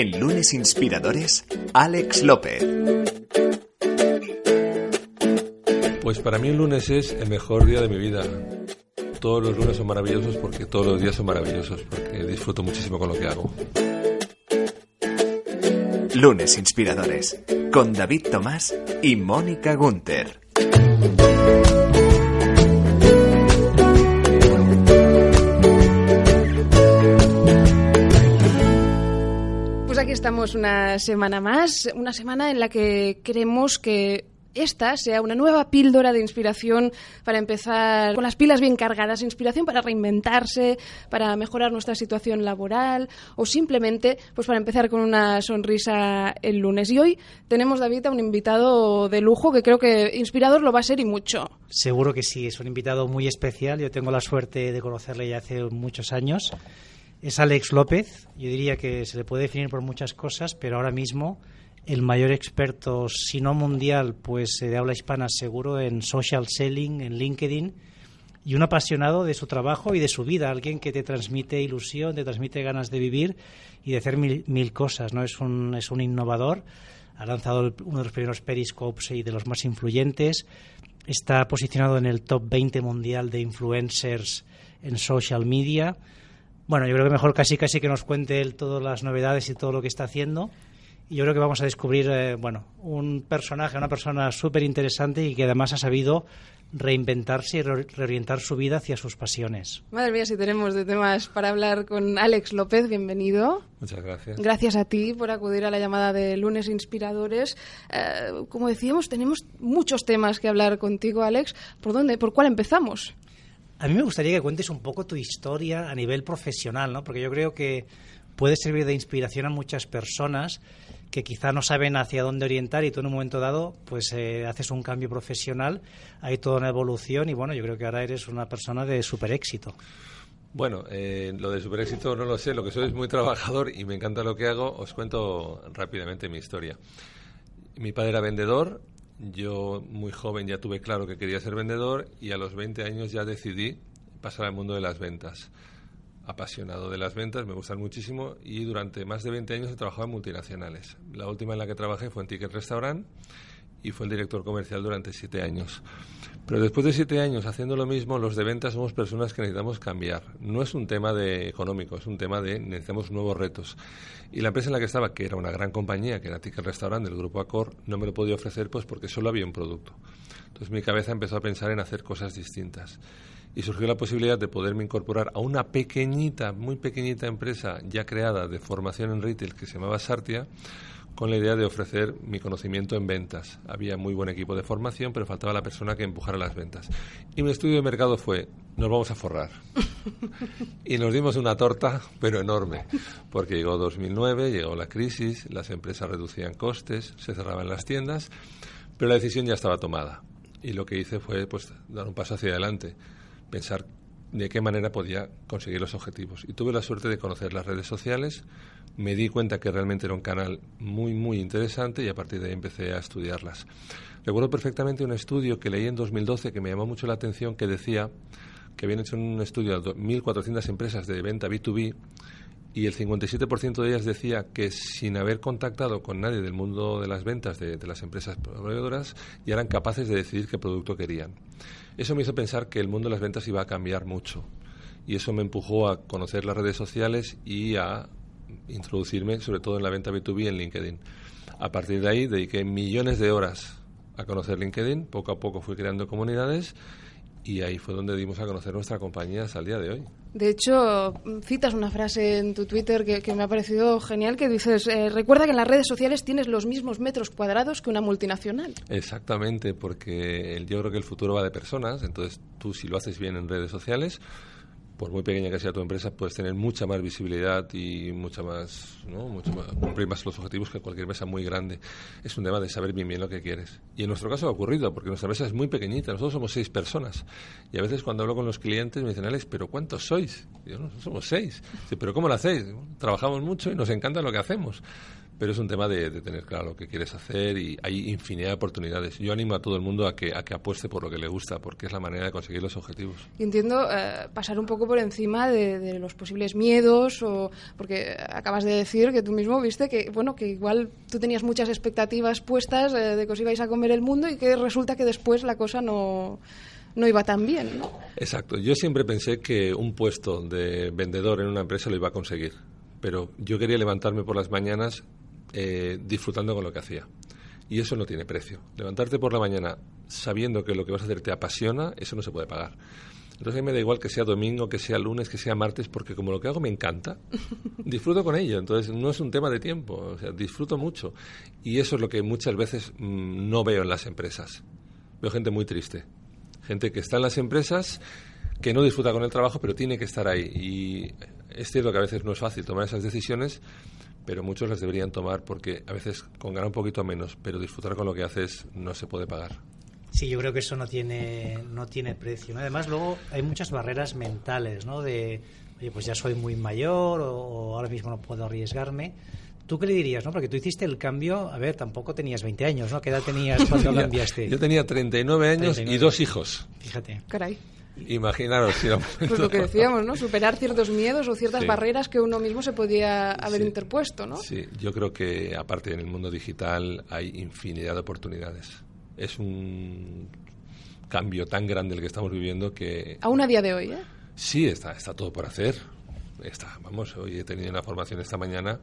En Lunes Inspiradores, Alex López. Pues para mí el lunes es el mejor día de mi vida. Todos los lunes son maravillosos porque todos los días son maravillosos, porque disfruto muchísimo con lo que hago. Lunes Inspiradores, con David Tomás y Mónica Gunter. Estamos una semana más, una semana en la que queremos que esta sea una nueva píldora de inspiración para empezar con las pilas bien cargadas, inspiración para reinventarse, para mejorar nuestra situación laboral o simplemente pues para empezar con una sonrisa el lunes. Y hoy tenemos, David, a un invitado de lujo que creo que inspirador lo va a ser y mucho. Seguro que sí, es un invitado muy especial. Yo tengo la suerte de conocerle ya hace muchos años. Es Alex López. Yo diría que se le puede definir por muchas cosas, pero ahora mismo el mayor experto, si no mundial, pues de habla hispana seguro en social selling, en LinkedIn, y un apasionado de su trabajo y de su vida, alguien que te transmite ilusión, te transmite ganas de vivir y de hacer mil, cosas, ¿no? Es un, es un innovador, ha lanzado uno de los primeros periscopes y de los más influyentes, está posicionado en el top 20 mundial de influencers en social media. Bueno, yo creo que mejor casi casi que nos cuente él todas las novedades y todo lo que está haciendo y yo creo que vamos a descubrir, eh, bueno, un personaje, una persona súper interesante y que además ha sabido reinventarse y re reorientar su vida hacia sus pasiones. Madre mía, si tenemos de temas para hablar con Alex López, bienvenido. Muchas gracias. Gracias a ti por acudir a la llamada de Lunes Inspiradores. Eh, como decíamos, tenemos muchos temas que hablar contigo, Alex. ¿Por dónde? ¿Por cuál empezamos? A mí me gustaría que cuentes un poco tu historia a nivel profesional, ¿no? Porque yo creo que puede servir de inspiración a muchas personas que quizá no saben hacia dónde orientar y tú en un momento dado pues eh, haces un cambio profesional, hay toda una evolución y bueno, yo creo que ahora eres una persona de super éxito. Bueno, eh, lo de super éxito no lo sé, lo que soy es muy trabajador y me encanta lo que hago. Os cuento rápidamente mi historia. Mi padre era vendedor, yo muy joven ya tuve claro que quería ser vendedor y a los 20 años ya decidí pasar al mundo de las ventas apasionado de las ventas, me gustan muchísimo y durante más de 20 años he trabajado en multinacionales. La última en la que trabajé fue en Ticket Restaurant y fue el director comercial durante siete años. Pero después de siete años haciendo lo mismo, los de ventas somos personas que necesitamos cambiar. No es un tema de económico, es un tema de necesitamos nuevos retos. Y la empresa en la que estaba, que era una gran compañía, que era Ticket Restaurant del grupo Accor, no me lo podía ofrecer pues porque solo había un producto. Entonces mi cabeza empezó a pensar en hacer cosas distintas y surgió la posibilidad de poderme incorporar a una pequeñita, muy pequeñita empresa ya creada de formación en retail que se llamaba Sartia, con la idea de ofrecer mi conocimiento en ventas. Había muy buen equipo de formación, pero faltaba la persona que empujara las ventas. Y mi estudio de mercado fue, nos vamos a forrar. y nos dimos una torta, pero enorme, porque llegó 2009, llegó la crisis, las empresas reducían costes, se cerraban las tiendas, pero la decisión ya estaba tomada. Y lo que hice fue pues, dar un paso hacia adelante pensar de qué manera podía conseguir los objetivos. Y tuve la suerte de conocer las redes sociales, me di cuenta que realmente era un canal muy, muy interesante y a partir de ahí empecé a estudiarlas. Recuerdo perfectamente un estudio que leí en 2012 que me llamó mucho la atención que decía que habían hecho un estudio de 1.400 empresas de venta B2B y el 57% de ellas decía que sin haber contactado con nadie del mundo de las ventas de, de las empresas proveedoras ya eran capaces de decidir qué producto querían. Eso me hizo pensar que el mundo de las ventas iba a cambiar mucho y eso me empujó a conocer las redes sociales y a introducirme sobre todo en la venta B2B en LinkedIn. A partir de ahí dediqué millones de horas a conocer LinkedIn, poco a poco fui creando comunidades y ahí fue donde dimos a conocer nuestra compañía hasta el día de hoy. De hecho, citas una frase en tu Twitter que, me ha parecido genial, que dices, eh, recuerda que en las redes sociales tienes los mismos metros cuadrados que una multinacional. Exactamente, porque yo creo que el futuro va de personas, entonces tú si lo haces bien en redes sociales, por muy pequeña que sea tu empresa, puedes tener mucha más visibilidad y mucha más, ¿no? Mucho más, cumplir más los objetivos que cualquier empresa muy grande. Es un tema de saber bien bien lo que quieres. Y en nuestro caso ha ocurrido, porque nuestra empresa es muy pequeñita, nosotros somos seis personas. Y a veces cuando hablo con los clientes me dicen, Alex, ¿pero cuántos sois? Y yo, no, somos seis. ¿pero cómo lo hacéis? Trabajamos mucho y nos encanta lo que hacemos pero es un tema de, tener claro lo que quieres hacer y hay infinidad de oportunidades. Yo animo a todo el mundo a que, a que apueste por lo que le gusta, porque es la manera de conseguir los objetivos. Y entiendo eh, pasar un poco por encima de, los posibles miedos, o porque acabas de decir que tú mismo viste que, bueno, que igual tú tenías muchas expectativas puestas eh, de que os ibais a comer el mundo y que resulta que después la cosa no no iba tan bien, ¿no? Exacto. Yo siempre pensé que un puesto de vendedor en una empresa lo iba a conseguir, pero yo quería levantarme por las mañanas eh, disfrutando con lo que hacía. Y eso no tiene precio. Levantarte por la mañana sabiendo que lo que vas a hacer te apasiona, eso no se puede pagar. Entonces a mí me da igual que sea domingo, que sea lunes, que sea martes, porque como lo que hago me encanta, disfruto con ello. Entonces no es un tema de tiempo, o sea, disfruto mucho. Y eso es lo que muchas veces mm, no veo en las empresas. Veo gente muy triste. Gente que está en las empresas, que no disfruta con el trabajo, pero tiene que estar ahí. Y es cierto que a veces no es fácil tomar esas decisiones, pero muchos las deberían tomar porque a veces con ganar un poquito menos, pero disfrutar con lo que haces no se puede pagar. Sí, yo creo que eso no tiene, no tiene precio. Además, luego hay muchas barreras mentales, ¿no? De, oye, pues ya soy muy mayor o, ahora mismo no puedo arriesgarme. ¿Tú qué le dirías, no? Porque tú hiciste el cambio, a ver, tampoco tenías 20 años, ¿no? ¿Qué edad tenías cuando cambiaste? Yo tenía 39 años y dos hijos. Fíjate. Caray. Imaginaros. Si pues lo que decíamos, ¿no? Superar ciertos miedos o ciertas barreras que uno mismo se podía haber interpuesto, ¿no? Sí, yo creo que aparte en el mundo digital hay infinidad de oportunidades. Es un cambio tan grande el que estamos viviendo que... Aún a día de hoy, ¿eh? Sí, está, está todo por hacer. Está, vamos, hoy he tenido una formación esta mañana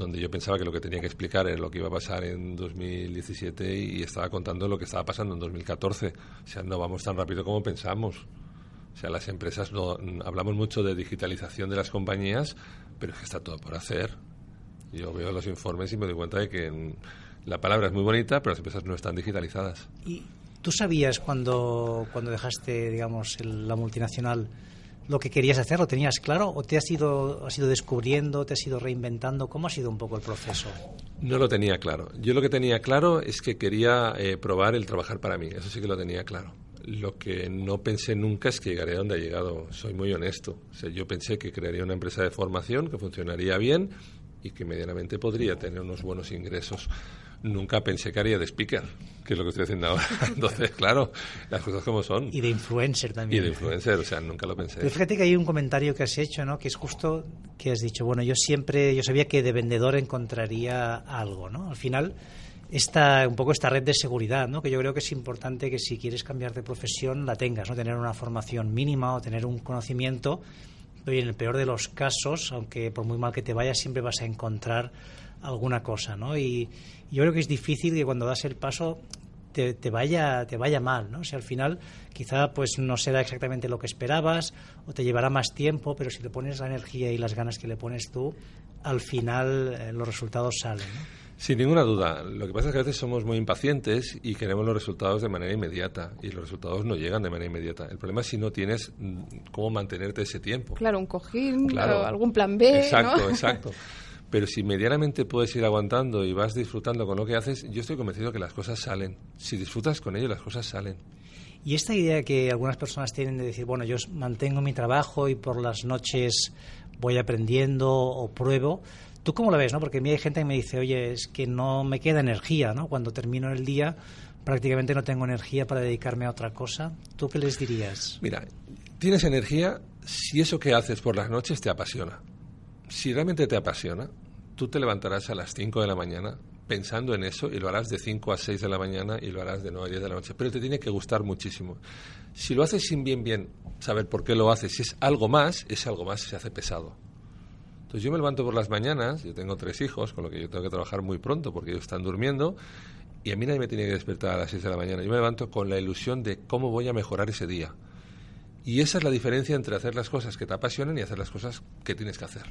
donde yo pensaba que lo que tenía que explicar era lo que iba a pasar en 2017 y estaba contando lo que estaba pasando en 2014. O sea, no vamos tan rápido como pensamos. O sea, las empresas no hablamos mucho de digitalización de las compañías, pero es que está todo por hacer. Yo veo los informes y me doy cuenta de que la palabra es muy bonita, pero las empresas no están digitalizadas. ¿Y tú sabías cuando, cuando dejaste, digamos, la multinacional lo que querías hacer? ¿Lo tenías claro o te has ido, has ido descubriendo, te has ido reinventando? ¿Cómo ha sido un poco el proceso? No lo tenía claro. Yo lo que tenía claro es que quería eh, probar el trabajar para mí. Eso sí que lo tenía claro. Lo que no pensé nunca es que llegaría donde ha llegado. Soy muy honesto. yo pensé que crearía una empresa de formación que funcionaría bien y que medianamente podría tener unos buenos ingresos nunca pensé que haría de speaker, que es lo que estoy haciendo ahora. Entonces, claro, las cosas como son. Y de influencer también. Y de influencer, o sea, nunca lo pensé. Pero fíjate que hay un comentario que has hecho, ¿no? Que es justo que has dicho, bueno, yo siempre, yo sabía que de vendedor encontraría algo, ¿no? Al final, esta, un poco esta red de seguridad, ¿no? Que yo creo que es importante que si quieres cambiar de profesión la tengas, ¿no? Tener una formación mínima o tener un conocimiento. Y en el peor de los casos, aunque por muy mal que te vayas, siempre vas a encontrar alguna cosa, ¿no? Y yo creo que es difícil que cuando das el paso te, te, vaya te vaya mal, ¿no? O sea, al final quizá pues no será exactamente lo que esperabas o te llevará más tiempo, pero si le pones la energía y las ganas que le pones tú, al final eh, los resultados salen, ¿no? Sin ninguna duda. Lo que pasa es que a veces somos muy impacientes y queremos los resultados de manera inmediata y los resultados no llegan de manera inmediata. El problema es si no tienes mm, cómo mantenerte ese tiempo. Claro, un cojín, claro. algún plan B. Exacto, exacto. Pero si medianamente puedes ir aguantando y vas disfrutando con lo que haces, yo estoy convencido que las cosas salen. Si disfrutas con ello, las cosas salen. Y esta idea que algunas personas tienen de decir, bueno, yo mantengo mi trabajo y por las noches voy aprendiendo o pruebo, ¿tú cómo lo ves? No? Porque a mí hay gente que me dice, oye, es que no me queda energía, ¿no? Cuando termino el día prácticamente no tengo energía para dedicarme a otra cosa. ¿Tú qué les dirías? Mira, tienes energía si eso que haces por las noches te apasiona si realmente te apasiona, tú te levantarás a las 5 de la mañana pensando en eso y lo harás de 5 a 6 de la mañana y lo harás de 9 a 10 de la noche. Pero te tiene que gustar muchísimo. Si lo haces sin bien, bien saber por qué lo haces, si es algo más, ese algo más se hace pesado. Entonces yo me levanto por las mañanas, yo tengo tres hijos, con lo que yo tengo que trabajar muy pronto porque ellos están durmiendo, y a mí nadie me tiene que despertar a las 6 de la mañana. Yo me levanto con la ilusión de cómo voy a mejorar ese día. Y esa es la diferencia entre hacer las cosas que te apasionan y hacer las cosas que tienes que hacer.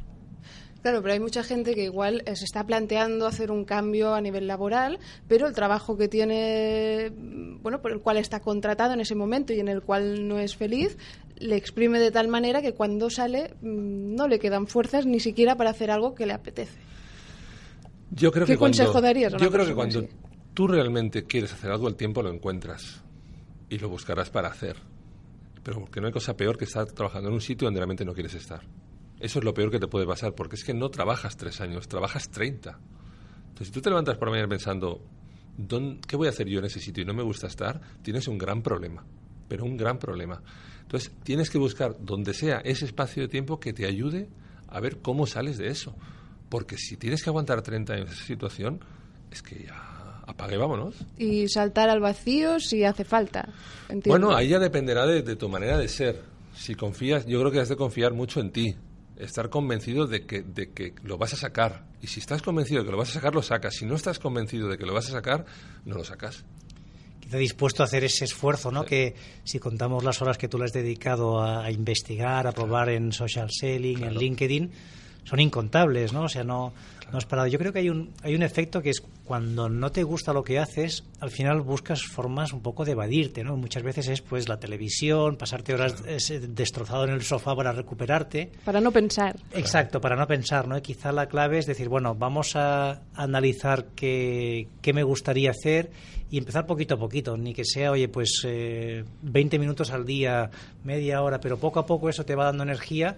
Claro, pero hay mucha gente que igual eh, se está planteando hacer un cambio a nivel laboral, pero el trabajo que tiene, mm, bueno, por el cual está contratado en ese momento y en el cual no es feliz, le exprime de tal manera que cuando sale mm, no le quedan fuerzas ni siquiera para hacer algo que le apetece. Yo creo ¿Qué que consejo cuando, darías? yo creo que cuando tú realmente quieres hacer algo, el tiempo lo encuentras y lo buscarás para hacer. Pero porque no hay cosa peor que estar trabajando en un sitio donde realmente no quieres estar. Eso es lo peor que te puede pasar, porque es que no trabajas tres años, trabajas treinta. Entonces, si tú te levantas por la mañana pensando, ¿qué voy a hacer yo en ese sitio y no me gusta estar? Tienes un gran problema, pero un gran problema. Entonces, tienes que buscar donde sea ese espacio de tiempo que te ayude a ver cómo sales de eso. Porque si tienes que aguantar 30 años esa situación, es que ya apague, vámonos. Y saltar al vacío si hace falta. Bueno, ahí ya dependerá de, tu manera de ser. Si confías, yo creo que has de confiar mucho en ti. Estar convencido de que, de que lo vas a sacar. Y si estás convencido de que lo vas a sacar, lo sacas. Si no estás convencido de que lo vas a sacar, no lo sacas quizá dispuesto a hacer ese esfuerzo, ¿no? Que si contamos las horas que tú le has dedicado a, investigar, a probar en social selling, en LinkedIn, son incontables, ¿no? O sea, no, no has parado. Yo creo que hay un, hay un efecto que es cuando no te gusta lo que haces, al final buscas formas un poco de evadirte, ¿no? Muchas veces es pues la televisión, pasarte horas destrozado en el sofá para recuperarte. Para no pensar. Exacto, para no pensar, ¿no? Y quizá la clave es decir, bueno, vamos a analizar qué, qué me gustaría hacer y empezar poquito a poquito, ni que sea, oye, pues eh, 20 minutos al día, media hora, pero poco a poco eso te va dando energía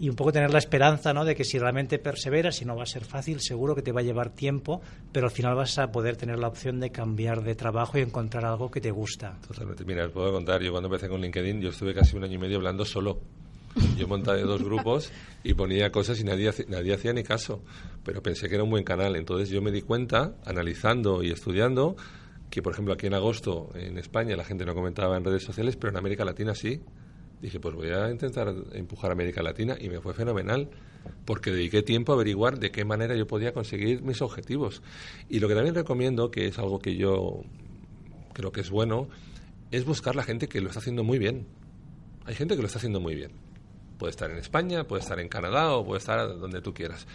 y un poco tener la esperanza ¿no? de que si realmente perseveras, si no va a ser fácil, seguro que te va a llevar tiempo, pero al final vas a poder tener la opción de cambiar de trabajo y encontrar algo que te gusta. Totalmente. Mira, os puedo contar, yo cuando empecé con LinkedIn, yo estuve casi un año y medio hablando solo. Yo montaba dos grupos y ponía cosas y nadie, nadie hacía ni caso, pero pensé que era un buen canal. Entonces yo me di cuenta, analizando y estudiando, que por ejemplo aquí en agosto en España la gente no comentaba en redes sociales, pero en América Latina sí. Dije, pues voy a intentar empujar América Latina y me fue fenomenal porque dediqué tiempo a averiguar de qué manera yo podía conseguir mis objetivos. Y lo que también recomiendo, que es algo que yo creo que es bueno, es buscar la gente que lo está haciendo muy bien. Hay gente que lo está haciendo muy bien. Puede estar en España, puede estar en Canadá o puede estar donde tú quieras.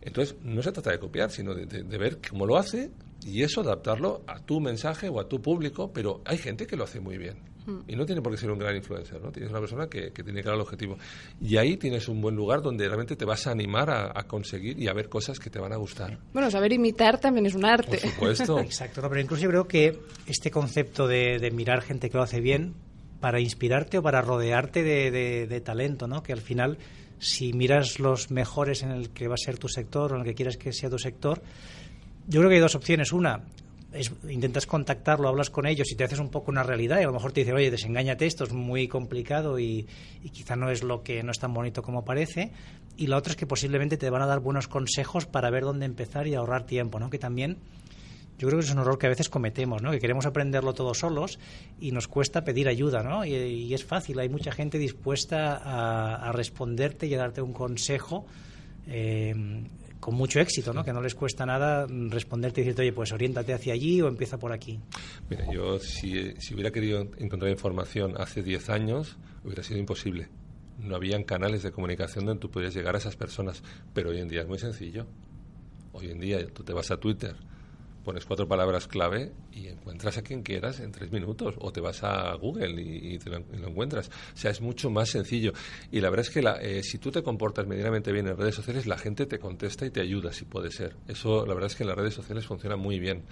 Entonces, no se trata de copiar, sino de ver cómo lo hace y eso adaptarlo a tu mensaje o a tu público, pero hay gente que lo hace muy bien. Mm. Y no tiene por qué ser un gran influencer, ¿no? Tienes una persona que, tiene claro el objetivo. Y ahí tienes un buen lugar donde realmente te vas a animar a, conseguir y a ver cosas que te van a gustar. Bueno, saber imitar también es un arte. Por supuesto. Exacto, pero incluso yo creo que este concepto de, mirar gente que lo hace bien para inspirarte o para rodearte de, de talento, ¿no? Que al final si miras los mejores en el que va a ser tu sector o en el que quieras que sea tu sector, yo creo que hay dos opciones. Una, intentas contactarlo, hablas con ellos y te haces un poco una realidad y a lo mejor te dicen, oye, desengáñate, esto es muy complicado y, quizá no es lo que no es tan bonito como parece. Y la otra es que posiblemente te van a dar buenos consejos para ver dónde empezar y ahorrar tiempo, ¿no? Que también yo creo que es un error que a veces cometemos, ¿no? Que queremos aprenderlo todos solos y nos cuesta pedir ayuda, ¿no? Y, es fácil, hay mucha gente dispuesta a, responderte y a darte un consejo. Eh, con mucho éxito, ¿no? Que no les cuesta nada responderte y decirte, oye, pues oriéntate hacia allí o empieza por aquí. Mira, yo si, si hubiera querido encontrar información hace 10 años, hubiera sido imposible. No habían canales de comunicación donde tú podías llegar a esas personas, pero hoy en día es muy sencillo. Hoy en día tú te vas a Twitter, pones cuatro palabras clave y encuentras a quien quieras en tres minutos o te vas a Google y, te lo, encuentras. O sea, es mucho más sencillo. Y la verdad es que la, eh, si tú te comportas medianamente bien en redes sociales, la gente te contesta y te ayuda, si puede ser. Eso, la verdad es que en las redes sociales funciona muy bien.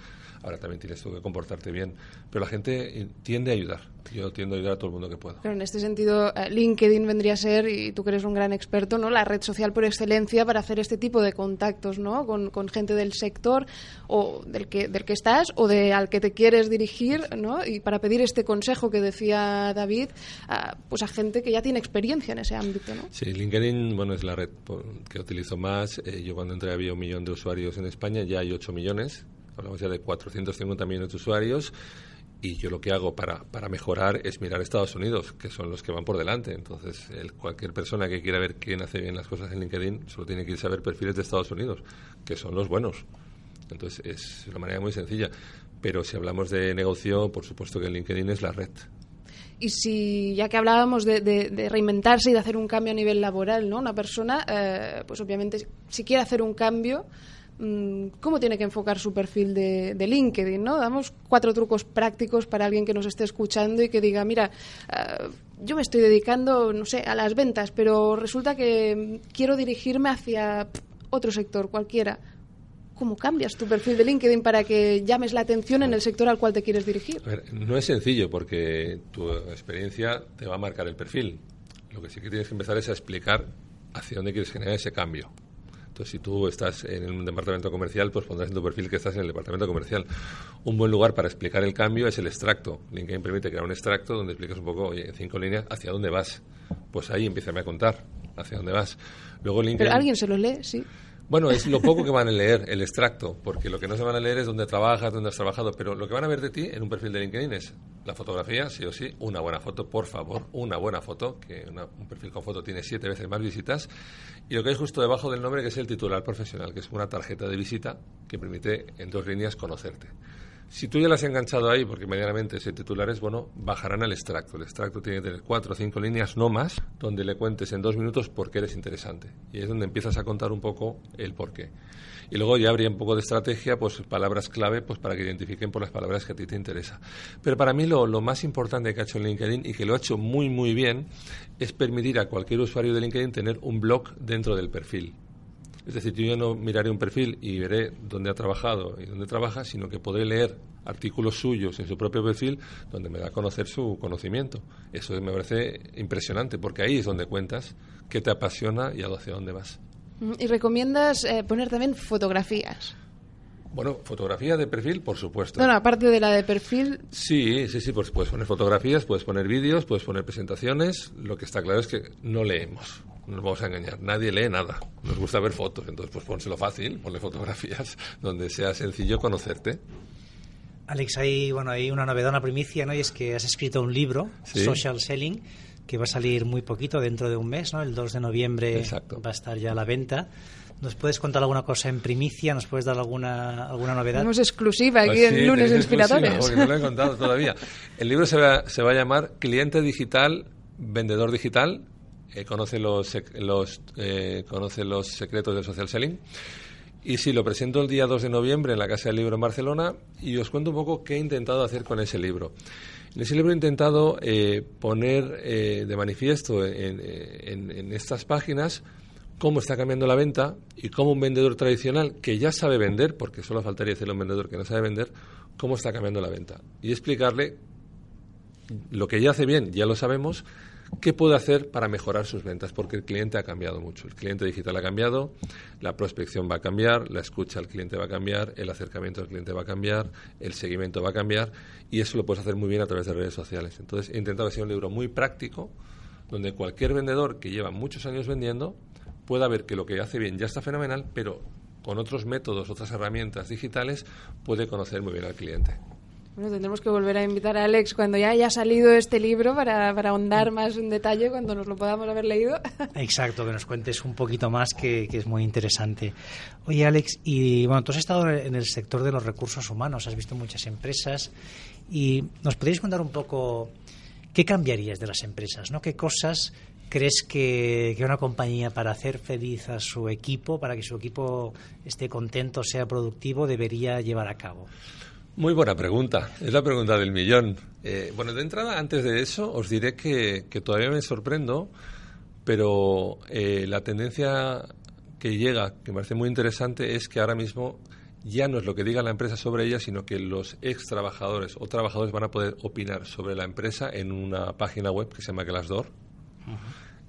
Ahora también tienes tú que comportarte bien. Pero la gente eh, tiende a ayudar. Yo tiendo a ayudar a todo el mundo que puedo. Pero en este sentido, eh, LinkedIn vendría a ser, y tú que eres un gran experto, ¿no? la red social por excelencia para hacer este tipo de contactos ¿no? con, con gente del sector o del del que estás o de al que te quieres dirigir ¿no? y para pedir este consejo que decía David a, pues a gente que ya tiene experiencia en ese ámbito. ¿no? Sí, LinkedIn bueno, es la red que utilizo más. Eh, yo cuando entré había un millón de usuarios en España, ya hay 8 millones hablamos ya de 450 millones de usuarios y yo lo que hago para, para mejorar es mirar Estados Unidos, que son los que van por delante. Entonces, cualquier persona que quiera ver quién hace bien las cosas en LinkedIn solo tiene que irse a ver perfiles de Estados Unidos, que son los buenos. Entonces, es una manera muy sencilla. Pero si hablamos de negocio, por supuesto que LinkedIn es la red. Y si, ya que hablábamos de, reinventarse y de hacer un cambio a nivel laboral, ¿no? Una persona, eh, pues obviamente, si quiere hacer un cambio, Mm, cómo tiene que enfocar su perfil de, LinkedIn, ¿no? Damos cuatro trucos prácticos para alguien que nos esté escuchando y que diga, mira, eh, yo me estoy dedicando, no sé, a las ventas, pero resulta que quiero dirigirme hacia otro sector, cualquiera. ¿Cómo cambias tu perfil de LinkedIn para que llames la atención en el sector al cual te quieres dirigir? no es sencillo porque tu experiencia te va a marcar el perfil. Lo que sí que tienes que empezar es a explicar hacia dónde quieres generar ese cambio. Entonces, si tú estás en un departamento comercial, pues pondrás en tu perfil que estás en el departamento comercial. Un buen lugar para explicar el cambio es el extracto. LinkedIn permite crear un extracto donde explicas un poco, oye, en cinco líneas, hacia dónde vas. Pues ahí empieza a contar hacia dónde vas. Luego LinkedIn... Pero alguien se lo lee, sí. Bueno, es lo poco que van a leer, el extracto, porque lo que no se van a leer es dónde trabajas, dónde has trabajado, pero lo que van a ver de ti en un perfil de LinkedIn es la fotografía, sí o sí, una buena foto, por favor, una buena foto, que un perfil con foto tiene siete veces más visitas, y lo que hay justo debajo del nombre que es el titular profesional, que es una tarjeta de visita que permite en dos líneas conocerte. Si tú ya las has enganchado ahí, porque medianamente ese titular es bueno, bajarán al extracto. El extracto tiene que tener cuatro o cinco líneas, no más, donde le cuentes en dos minutos por qué eres interesante. Y es donde empiezas a contar un poco el por qué. Y luego ya habría un poco de estrategia, pues palabras clave, pues para que identifiquen por las palabras que a ti te interesa. Pero para mí lo, lo más importante que ha hecho LinkedIn y que lo ha hecho muy, muy bien es permitir a cualquier usuario de LinkedIn tener un blog dentro del perfil. Es decir, yo ya no miraré un perfil y veré dónde ha trabajado y dónde trabaja, sino que podré leer artículos suyos en su propio perfil donde me da a conocer su conocimiento. Eso me parece impresionante, porque ahí es donde cuentas qué te apasiona y hacia dónde vas. ¿Y recomiendas eh, poner también fotografías? Bueno, fotografía de perfil, por supuesto. Bueno, aparte de la de perfil. Sí, sí, sí, pues puedes poner fotografías, puedes poner vídeos, puedes poner presentaciones. Lo que está claro es que no leemos no nos vamos a engañar, nadie lee nada. Nos gusta ver fotos, entonces pues pónselo fácil, ponle fotografías donde sea sencillo conocerte. Alex, hay, bueno, hay una novedad, una primicia, ¿no? Y es que has escrito un libro, Social Selling, que va a salir muy poquito, dentro de un mes, ¿no? El 2 de noviembre va a estar ya a la venta. ¿Nos puedes contar alguna cosa en primicia? ¿Nos puedes dar alguna, alguna novedad? Tenemos exclusiva aquí pues en Lunes Inspiradores. Porque no lo he contado todavía. El libro se va, se va a llamar Cliente Digital, Vendedor Digital, eh, conoce, los, los, eh, conoce los secretos del social selling. Y sí, lo presento el día 2 de noviembre en la Casa del Libro en Barcelona y os cuento un poco qué he intentado hacer con ese libro. En ese libro he intentado eh, poner de manifiesto en, en, estas páginas cómo está cambiando la venta y cómo un vendedor tradicional que ya sabe vender, porque solo faltaría a un vendedor que no sabe vender, cómo está cambiando la venta. Y explicarle lo que ya hace bien, ya lo sabemos, ¿Qué puede hacer para mejorar sus ventas? Porque el cliente ha cambiado mucho. El cliente digital ha cambiado, la prospección va a cambiar, la escucha al cliente va a cambiar, el acercamiento al cliente va a cambiar, el seguimiento va a cambiar y eso lo puedes hacer muy bien a través de redes sociales. Entonces he intentado hacer un libro muy práctico donde cualquier vendedor que lleva muchos años vendiendo pueda ver que lo que hace bien ya está fenomenal, pero con otros métodos, otras herramientas digitales puede conocer muy bien al cliente. Bueno, tendremos que volver a invitar a Alex cuando ya haya salido este libro para, para ahondar más en detalle cuando nos lo podamos haber leído. Exacto, que nos cuentes un poquito más, que, que, es muy interesante. Oye, Alex, y bueno, tú has estado en el sector de los recursos humanos, has visto muchas empresas y nos podéis contar un poco qué cambiarías de las empresas, ¿no? ¿Qué cosas crees que, que, una compañía para hacer feliz a su equipo, para que su equipo esté contento, sea productivo, debería llevar a cabo? Muy buena pregunta. Es la pregunta del millón. Eh, bueno, de entrada, antes de eso, os diré que, todavía me sorprendo, pero eh, la tendencia que llega, que me parece muy interesante, es que ahora mismo ya no es lo que diga la empresa sobre ella, sino que los ex trabajadores o trabajadores van a poder opinar sobre la empresa en una página web que se llama Glassdoor.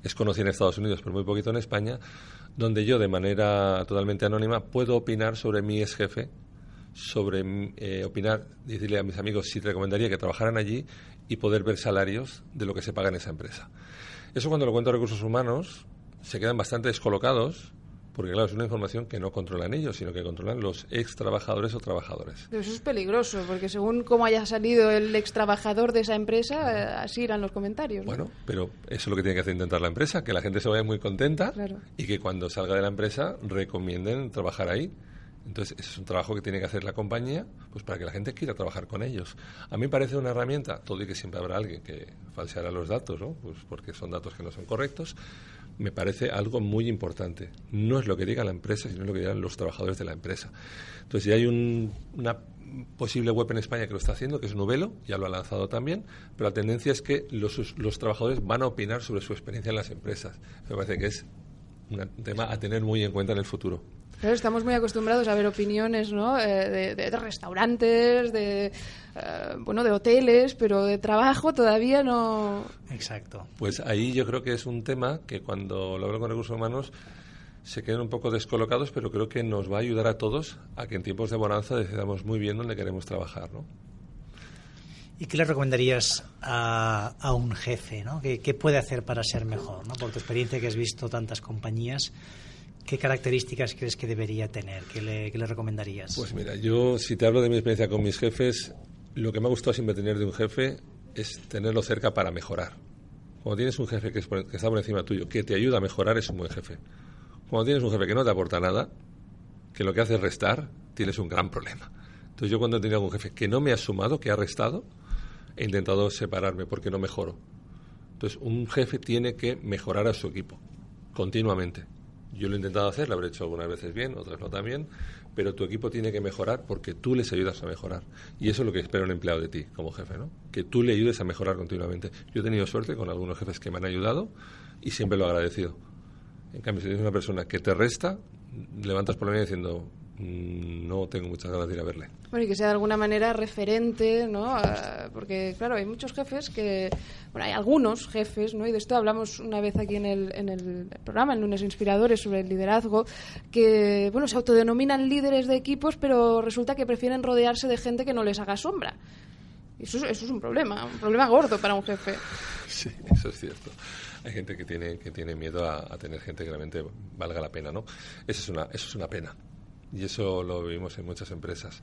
Es conocida en Estados Unidos, pero muy poquito en España, donde yo, de manera totalmente anónima, puedo opinar sobre mi ex jefe sobre eh, opinar, decirle a mis amigos si recomendaría que trabajaran allí y poder ver salarios de lo que se paga en esa empresa. Eso cuando lo cuento a recursos humanos se quedan bastante descolocados porque claro, es una información que no controlan ellos, sino que controlan los ex trabajadores o trabajadores. Pero eso es peligroso, porque según cómo haya salido el ex trabajador de esa empresa, eh, así irán los comentarios. Bueno, pero eso es lo que tiene que hacer intentar la empresa, que la gente se vaya muy contenta y que cuando salga de la empresa recomienden trabajar ahí. Entonces, es un trabajo que tiene que hacer la compañía pues para que la gente quiera trabajar con ellos. A mí me parece una herramienta, todo y que siempre habrá alguien que falseará los datos, ¿no? pues porque son datos que no son correctos, me parece algo muy importante. No es lo que diga la empresa, sino lo que digan los trabajadores de la empresa. Entonces, ya hay una posible web en España que lo está haciendo, que es Nubelo, ya lo ha lanzado también, pero la tendencia es que los, los trabajadores van a opinar sobre su experiencia en las empresas. Me parece que es un tema a tener muy en cuenta en el futuro estamos muy acostumbrados a ver opiniones ¿no? Eh, de, restaurantes, de, eh, bueno, de hoteles, pero de trabajo todavía no. Exacto. Pues ahí yo creo que es un tema que cuando lo hablo con recursos humanos se queden un poco descolocados, pero creo que nos va a ayudar a todos a que en tiempos de bonanza decidamos muy bien dónde queremos trabajar, ¿no? ¿Y qué le recomendarías a, a un jefe? ¿no? ¿Qué, ¿Qué, puede hacer para ser mejor? ¿no? Por tu experiencia que has visto tantas compañías, ¿qué características crees que debería tener? ¿Qué le, recomendarías? Pues mira, yo si te hablo de mi experiencia con mis jefes, lo que me ha gustado siempre tener de un jefe es tenerlo cerca para mejorar. Cuando tienes un jefe que, es está por encima tuyo, que te ayuda a mejorar, es un buen jefe. Cuando tienes un jefe que no te aporta nada, que lo que hace es restar, tienes un gran problema. Entonces yo cuando he tenido algún jefe que no me ha sumado, que ha restado, he intentado separarme porque no mejoro. Entonces, un jefe tiene que mejorar a su equipo continuamente. Yo lo he intentado hacer, lo habré hecho algunas veces bien, otras no tan bien, pero tu equipo tiene que mejorar porque tú les ayudas a mejorar. Y eso es lo que espera un empleado de ti como jefe, ¿no? Que tú le ayudes a mejorar continuamente. Yo he tenido suerte con algunos jefes que me han ayudado y siempre lo he agradecido. En cambio, si tienes una persona que te resta, levantas por la diciendo, no tengo muchas ganas de ir a verle. Bueno, y que sea de alguna manera referente, ¿no? porque, claro, hay muchos jefes que... Bueno, hay algunos jefes, ¿no? Y de esto hablamos una vez aquí en el, en el programa, en Lunes Inspiradores, sobre el liderazgo, que, bueno, se autodenominan líderes de equipos, pero resulta que prefieren rodearse de gente que no les haga sombra. Eso, eso es un problema, un problema gordo para un jefe. Sí, eso es cierto hay gente que tiene que tiene miedo a, a, tener gente que realmente valga la pena, ¿no? Eso es una eso es una pena y eso lo vimos en muchas empresas.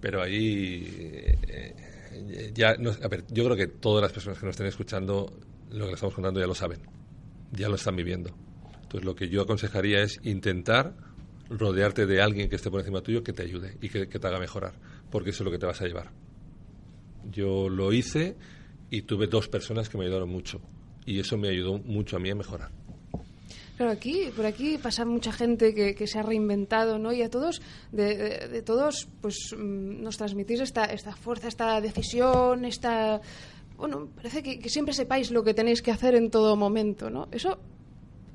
Pero ahí eh, ya, a ver, yo creo que todas las personas que nos estén escuchando lo que les estamos contando ya lo saben, ya lo están viviendo. Entonces lo que yo aconsejaría es intentar rodearte de alguien que esté por encima tuyo que te ayude y que, que te haga mejorar, porque eso es lo que te vas a llevar. Yo lo hice y tuve dos personas que me ayudaron mucho y eso me ayudó mucho a mí a mejorar. Claro, aquí, por aquí pasa mucha gente que, se ha reinventado, ¿no? Y a todos, de, de, todos, pues mm, nos transmitís esta, esta fuerza, esta decisión, esta... Bueno, parece que, siempre sepáis lo que tenéis que hacer en todo momento, ¿no? Eso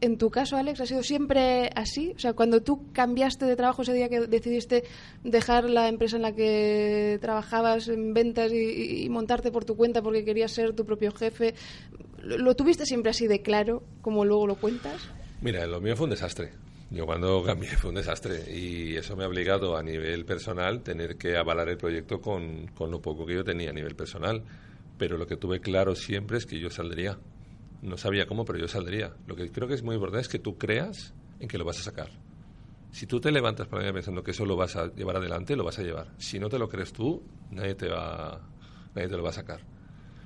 en tu caso, Alex, ha sido siempre así? O sea, cuando tú cambiaste de trabajo ese día que decidiste dejar la empresa en la que trabajabas en ventas y, montarte por tu cuenta porque querías ser tu propio jefe, ¿lo, ¿lo, tuviste siempre así de claro, como luego lo cuentas? Mira, lo mío fue un desastre. Yo cuando cambié fue un desastre y eso me ha obligado a nivel personal tener que avalar el proyecto con, con lo poco que yo tenía a nivel personal. Pero lo que tuve claro siempre es que yo saldría. No sabía cómo, pero yo saldría. Lo que creo que es muy importante es que tú creas en que lo vas a sacar. Si tú te levantas para pensando que eso lo vas a llevar adelante, lo vas a llevar. Si no te lo crees tú, nadie te va, nadie te lo va a sacar.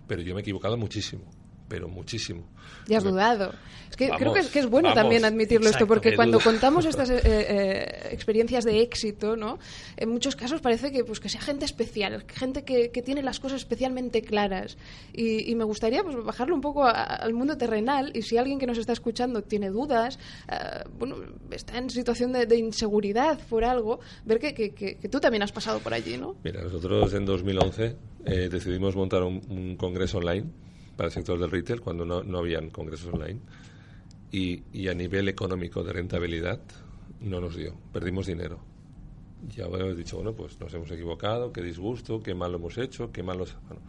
Pero yo me he equivocado muchísimo pero muchísimo. Y has dudado. Es que vamos, creo que es, que es bueno vamos, también admitirlo exacto, esto, porque cuando duda. contamos estas eh, eh, experiencias de éxito, ¿no? En muchos casos parece que, pues, que sea gente especial, gente que, que tiene las cosas especialmente claras. Y, y me gustaría pues, bajarlo un poco a, al mundo terrenal y si alguien que nos está escuchando tiene dudas, uh, bueno, está en situación de, de, inseguridad por algo, ver que, que, que, tú también has pasado por allí, ¿no? Mira, nosotros en 2011 eh, decidimos montar un, un congreso online para el sector del retail cuando no, no habían congresos online. Y, y, a nivel económico de rentabilidad no nos dio, perdimos dinero. Ya hemos dicho, bueno, pues nos hemos equivocado, qué disgusto, qué mal lo hemos hecho, qué mal los... Bueno,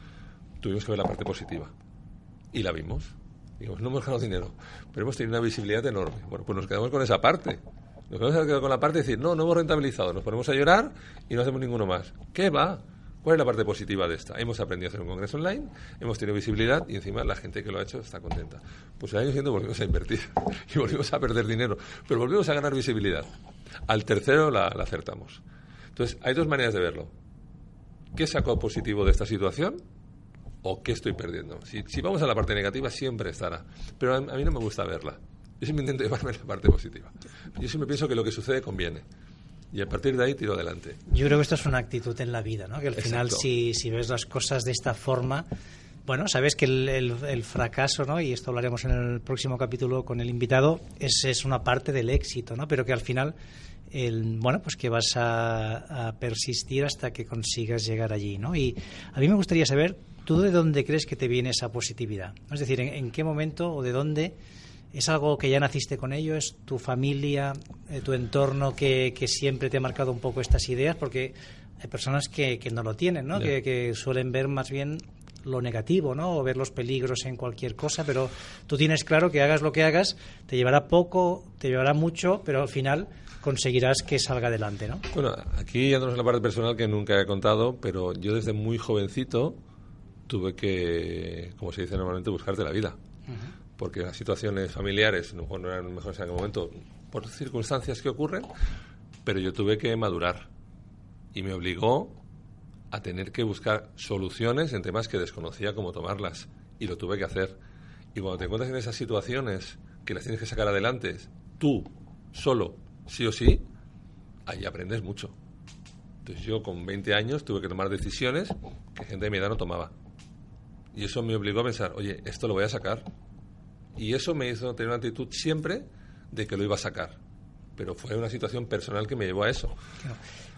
tuvimos que ver la parte positiva. Y la vimos. Digamos, no hemos ganado dinero, pero hemos tenido una visibilidad enorme. Bueno, pues nos quedamos con esa parte. Nos quedamos con la parte de decir, no, no hemos rentabilizado, nos ponemos a llorar y no hacemos ninguno más. ¿Qué va? ¿Cuál es la parte positiva de esta? Hemos aprendido a hacer un congreso online, hemos tenido visibilidad y encima la gente que lo ha hecho está contenta. Pues el año siguiente volvimos a invertir y volvimos a perder dinero, pero volvimos a ganar visibilidad. Al tercero la, la acertamos. Entonces, hay dos maneras de verlo. ¿Qué sacó positivo de esta situación? ¿O qué estoy perdiendo? Si, si vamos a la parte negativa, siempre estará. Pero a, a mí no me gusta verla. Yo siempre intento llevarme la parte positiva. Yo siempre pienso que lo que sucede conviene y a partir de ahí tiro adelante. Yo creo que esto es una actitud en la vida, ¿no? que al Exacto. final si, si ves las cosas de esta forma, bueno, sabes que el, el, el, fracaso, ¿no? y esto hablaremos en el próximo capítulo con el invitado, es, es una parte del éxito, ¿no? pero que al final, el, bueno, pues que vas a, a, persistir hasta que consigas llegar allí. ¿no? Y a mí me gustaría saber, ¿tú de dónde crees que te viene esa positividad? Es decir, ¿en, en qué momento o de dónde ¿Es algo que ya naciste con ello? ¿Es tu familia, eh, tu entorno que, que, siempre te ha marcado un poco estas ideas? Porque hay personas que, que no lo tienen, ¿no? Que, que, suelen ver más bien lo negativo, ¿no? O ver los peligros en cualquier cosa, pero tú tienes claro que hagas lo que hagas, te llevará poco, te llevará mucho, pero al final conseguirás que salga adelante, ¿no? Bueno, aquí ya en la parte personal que nunca he contado, pero yo desde muy jovencito tuve que, como se dice normalmente, buscarte la vida. Porque las situaciones familiares no, no eran mejores en aquel momento por circunstancias que ocurren, pero yo tuve que madurar y me obligó a tener que buscar soluciones en temas que desconocía cómo tomarlas y lo tuve que hacer. Y cuando te encuentras en esas situaciones que las tienes que sacar adelante, tú, solo, sí o sí, ahí aprendes mucho. Entonces yo con 20 años tuve que tomar decisiones que gente de mi edad no tomaba. Y eso me obligó a pensar, oye, esto lo voy a sacar. Y eso me hizo tener una actitud siempre de que lo iba a sacar. Pero fue una situación personal que me llevó a eso.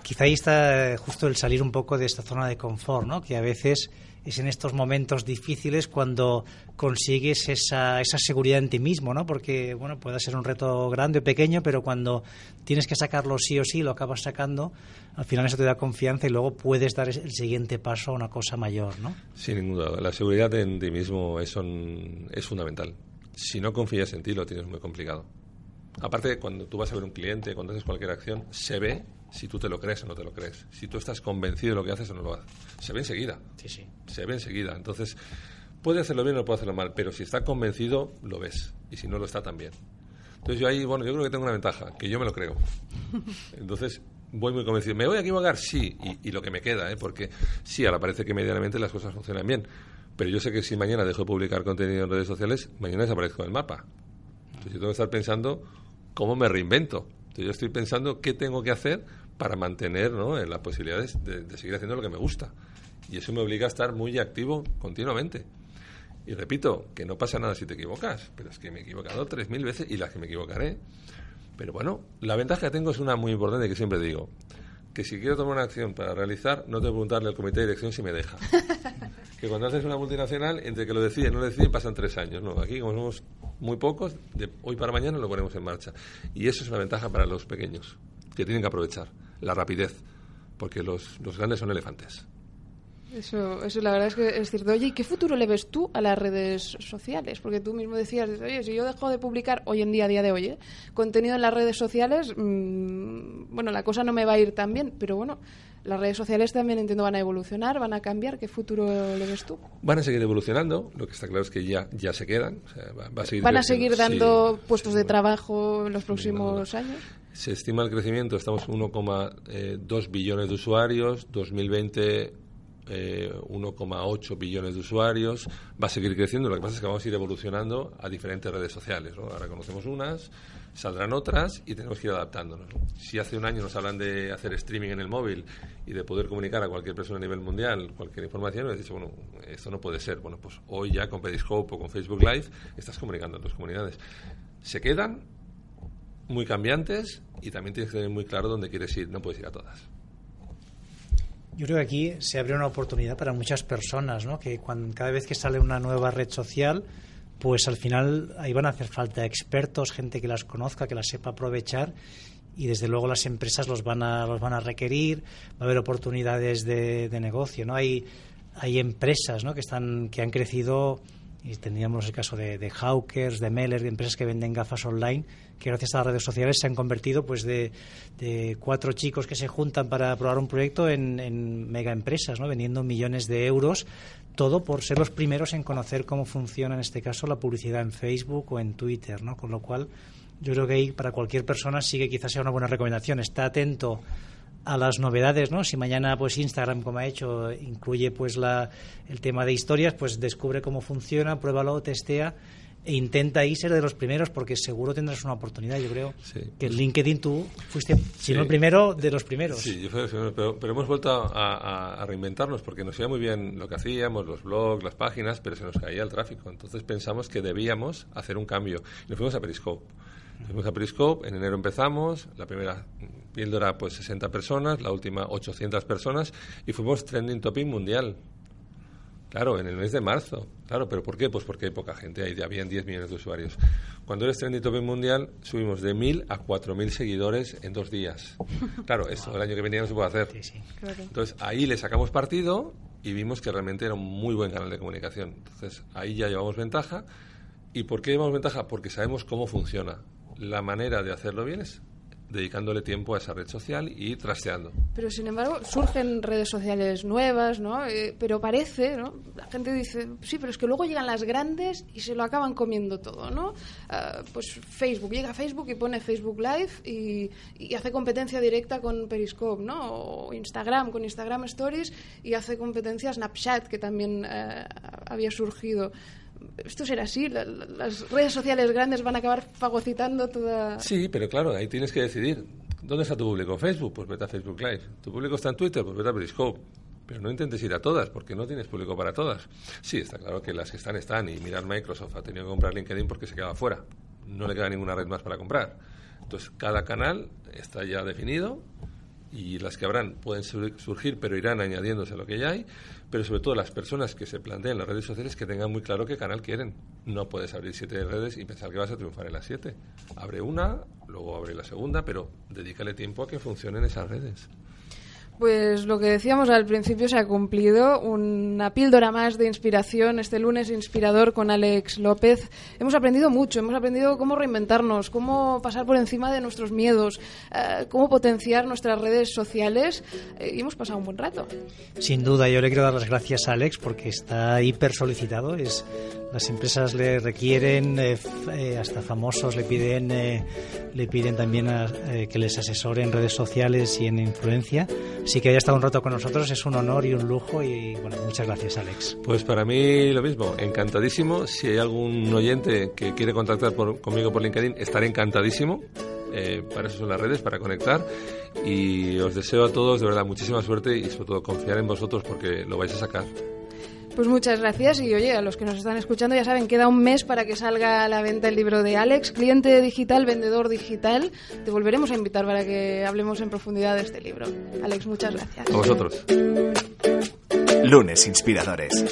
Quizá ahí está justo el salir un poco de esta zona de confort, ¿no? Que a veces es en estos momentos difíciles cuando consigues esa, esa seguridad en ti mismo, ¿no? Porque, bueno, puede ser un reto grande o pequeño, pero cuando tienes que sacarlo sí o sí, lo acabas sacando, al final eso te da confianza y luego puedes dar el siguiente paso a una cosa mayor, ¿no? Sin ninguna duda. La seguridad en ti mismo es, es fundamental. Si no confías en ti, lo tienes muy complicado. Aparte, cuando tú vas a ver un cliente, cuando haces cualquier acción, se ve si tú te lo crees o no te lo crees. Si tú estás convencido de lo que haces o no lo haces. Se ve enseguida. Sí, sí. Se ve enseguida. Entonces, puede hacerlo bien o puede hacerlo mal, pero si está convencido, lo ves. Y si no lo está, también. Entonces, yo ahí, bueno, yo creo que tengo una ventaja, que yo me lo creo. Entonces, voy muy convencido. ¿Me voy a equivocar? Sí. Y, lo que me queda, ¿eh? Porque sí, ahora parece que medianamente las cosas funcionan bien. Pero yo sé que si mañana dejo de publicar contenido en redes sociales, mañana desaparezco del mapa. Entonces, yo tengo que estar pensando cómo me reinvento. Entonces, yo estoy pensando qué tengo que hacer para mantener ¿no? las posibilidades de, seguir haciendo lo que me gusta. Y eso me obliga a estar muy activo continuamente. Y repito, que no pasa nada si te equivocas, pero es que me he equivocado tres mil veces y las que me equivocaré. Pero bueno, la ventaja que tengo es una muy importante que siempre digo, que si quiero tomar una acción para realizar, no tengo que preguntarle al comité de dirección si me deja. que cuando haces una multinacional, entre que lo deciden no lo deciden, pasan tres años. No, aquí como somos muy pocos, de hoy para mañana lo ponemos en marcha. Y eso es una ventaja para los pequeños, que tienen que aprovechar la rapidez, porque los, los grandes son elefantes. Eso, eso la verdad es que es cierto. Oye, ¿y qué futuro le ves tú a las redes sociales? Porque tú mismo decías, oye, si yo dejo de publicar hoy en día, a día de hoy, ¿eh? contenido en las redes sociales, mmm, bueno, la cosa no me va a ir tan bien, pero bueno, las redes sociales también entiendo van a evolucionar, van a cambiar. ¿Qué futuro le ves tú? Van a seguir evolucionando. Lo que está claro es que ya, ya se quedan. va, a seguir ¿Van a seguir dando puestos de trabajo en los próximos años? Se estima el crecimiento, estamos 1,2 eh, billones de usuarios, 2020 eh, 1,8 billones de usuarios, va a seguir creciendo, lo que pasa es que vamos a ir evolucionando a diferentes redes sociales. Ahora conocemos unas, saldrán otras y tenemos que ir adaptándonos. Si hace un año nos hablan de hacer streaming en el móvil y de poder comunicar a cualquier persona a nivel mundial cualquier información, me dicho, bueno, esto no puede ser. Bueno, pues hoy ya con Periscope o con Facebook Live estás comunicando en tus comunidades. Se quedan muy cambiantes y también tienes que tener muy claro dónde quieres ir, no puedes ir a todas. Yo creo que aquí se abre una oportunidad para muchas personas, ¿no? que cuando, cada vez que sale una nueva red social, pues al final ahí van a hacer falta expertos, gente que las conozca, que las sepa aprovechar y desde luego las empresas los van a, los van a requerir, va a haber oportunidades de, de negocio. ¿no? Hay, hay empresas ¿no? que, están, que han crecido y tendríamos el caso de, de Hawkers, de Meller, de empresas que venden gafas online, que gracias a las redes sociales se han convertido pues de, de cuatro chicos que se juntan para probar un proyecto en, en mega empresas, ¿no? vendiendo millones de euros, todo por ser los primeros en conocer cómo funciona en este caso la publicidad en Facebook o en Twitter, ¿no? con lo cual yo creo que ahí para cualquier persona sí que quizás sea una buena recomendación. Está atento a las novedades, ¿no? Si mañana pues Instagram, como ha hecho, incluye pues la, el tema de historias, pues descubre cómo funciona, pruébalo, testea e intenta ahí ser de los primeros porque seguro tendrás una oportunidad, yo creo. Que en LinkedIn tú fuiste, si no el primero, de los primeros. Sí, yo fui el primero, pero, pero hemos vuelto a, a, reinventarnos porque nos iba muy bien lo que hacíamos, los blogs, las páginas, pero se nos caía el tráfico. Entonces pensamos que debíamos hacer un cambio. Y nos fuimos a Periscope. Fuimos a Periscope, en enero empezamos, la primera píldora pues 60 personas, la última 800 personas y fuimos trending topic mundial. Claro, en el mes de marzo. Claro, pero ¿por qué? Pues porque hay poca gente, ahí habían 10 millones de usuarios. Cuando eres trending topic mundial, subimos de 1.000 a 4.000 seguidores en dos días. Claro, eso el año que venía no se puede hacer. Entonces ahí le sacamos partido y vimos que realmente era un muy buen canal de comunicación. Entonces, ahí ya llevamos ventaja. ¿Y por qué llevamos ventaja? Porque sabemos cómo funciona. La manera de hacerlo bien es dedicándole tiempo a esa red social y trasteando. Pero sin embargo surgen redes sociales nuevas, ¿no? Eh, pero parece, ¿no? La gente dice, sí, pero es que luego llegan las grandes y se lo acaban comiendo todo, ¿no? Ah, pues Facebook, llega a Facebook y pone Facebook Live y, y, hace competencia directa con Periscope, ¿no? O Instagram, con Instagram Stories y hace competencia Snapchat, que también eh, había surgido esto será así, las redes sociales grandes van a acabar fagocitando toda... Sí, pero claro, ahí tienes que decidir. ¿Dónde está tu público? ¿Facebook? Pues vete a Facebook Live. ¿Tu público está en Twitter? Pues vete a Periscope. Pero no intentes ir a todas, porque no tienes público para todas. Sí, está claro que las que están, están. Y mirar Microsoft ha tenido que comprar LinkedIn porque se quedaba fuera. No le queda ninguna red más para comprar. Entonces, cada canal está ya definido y las que habrán pueden surgir, pero irán añadiéndose a lo que ya hay, pero sobre todo las personas que se planteen las redes sociales que tengan muy claro qué canal quieren. No puedes abrir siete redes y pensar que vas a triunfar en las siete. Abre una, luego abre la segunda, pero dedícale tiempo a que funcionen esas redes. Pues lo que decíamos al principio se ha cumplido. Una píldora más de inspiración este lunes inspirador con Alex López. Hemos aprendido mucho, hemos aprendido cómo reinventarnos, cómo pasar por encima de nuestros miedos, eh, cómo potenciar nuestras redes sociales eh, y hemos pasado un buen rato. Sin duda, yo le quiero dar las gracias a Alex porque está hiper solicitado. Es, las empresas le requieren, eh, hasta famosos le piden, le piden también que les asesore en redes sociales y en influencia sí que haya estado un rato con nosotros es un honor y un lujo y bueno, muchas gracias Alex. Pues para mí lo mismo, encantadísimo. Si hay algún oyente que quiere contactar conmigo por LinkedIn, estaré encantadísimo. Eh, para eso son las redes, para conectar. Y os deseo a todos de verdad muchísima suerte y sobre todo confiar en vosotros porque lo vais a sacar. Pues muchas gracias y oye, a los que nos están escuchando ya saben, queda un mes para que salga a la venta el libro de Alex, cliente digital, vendedor digital. Te volveremos a invitar para que hablemos en profundidad de este libro. Alex, muchas gracias. A vosotros. Lunes Inspiradores.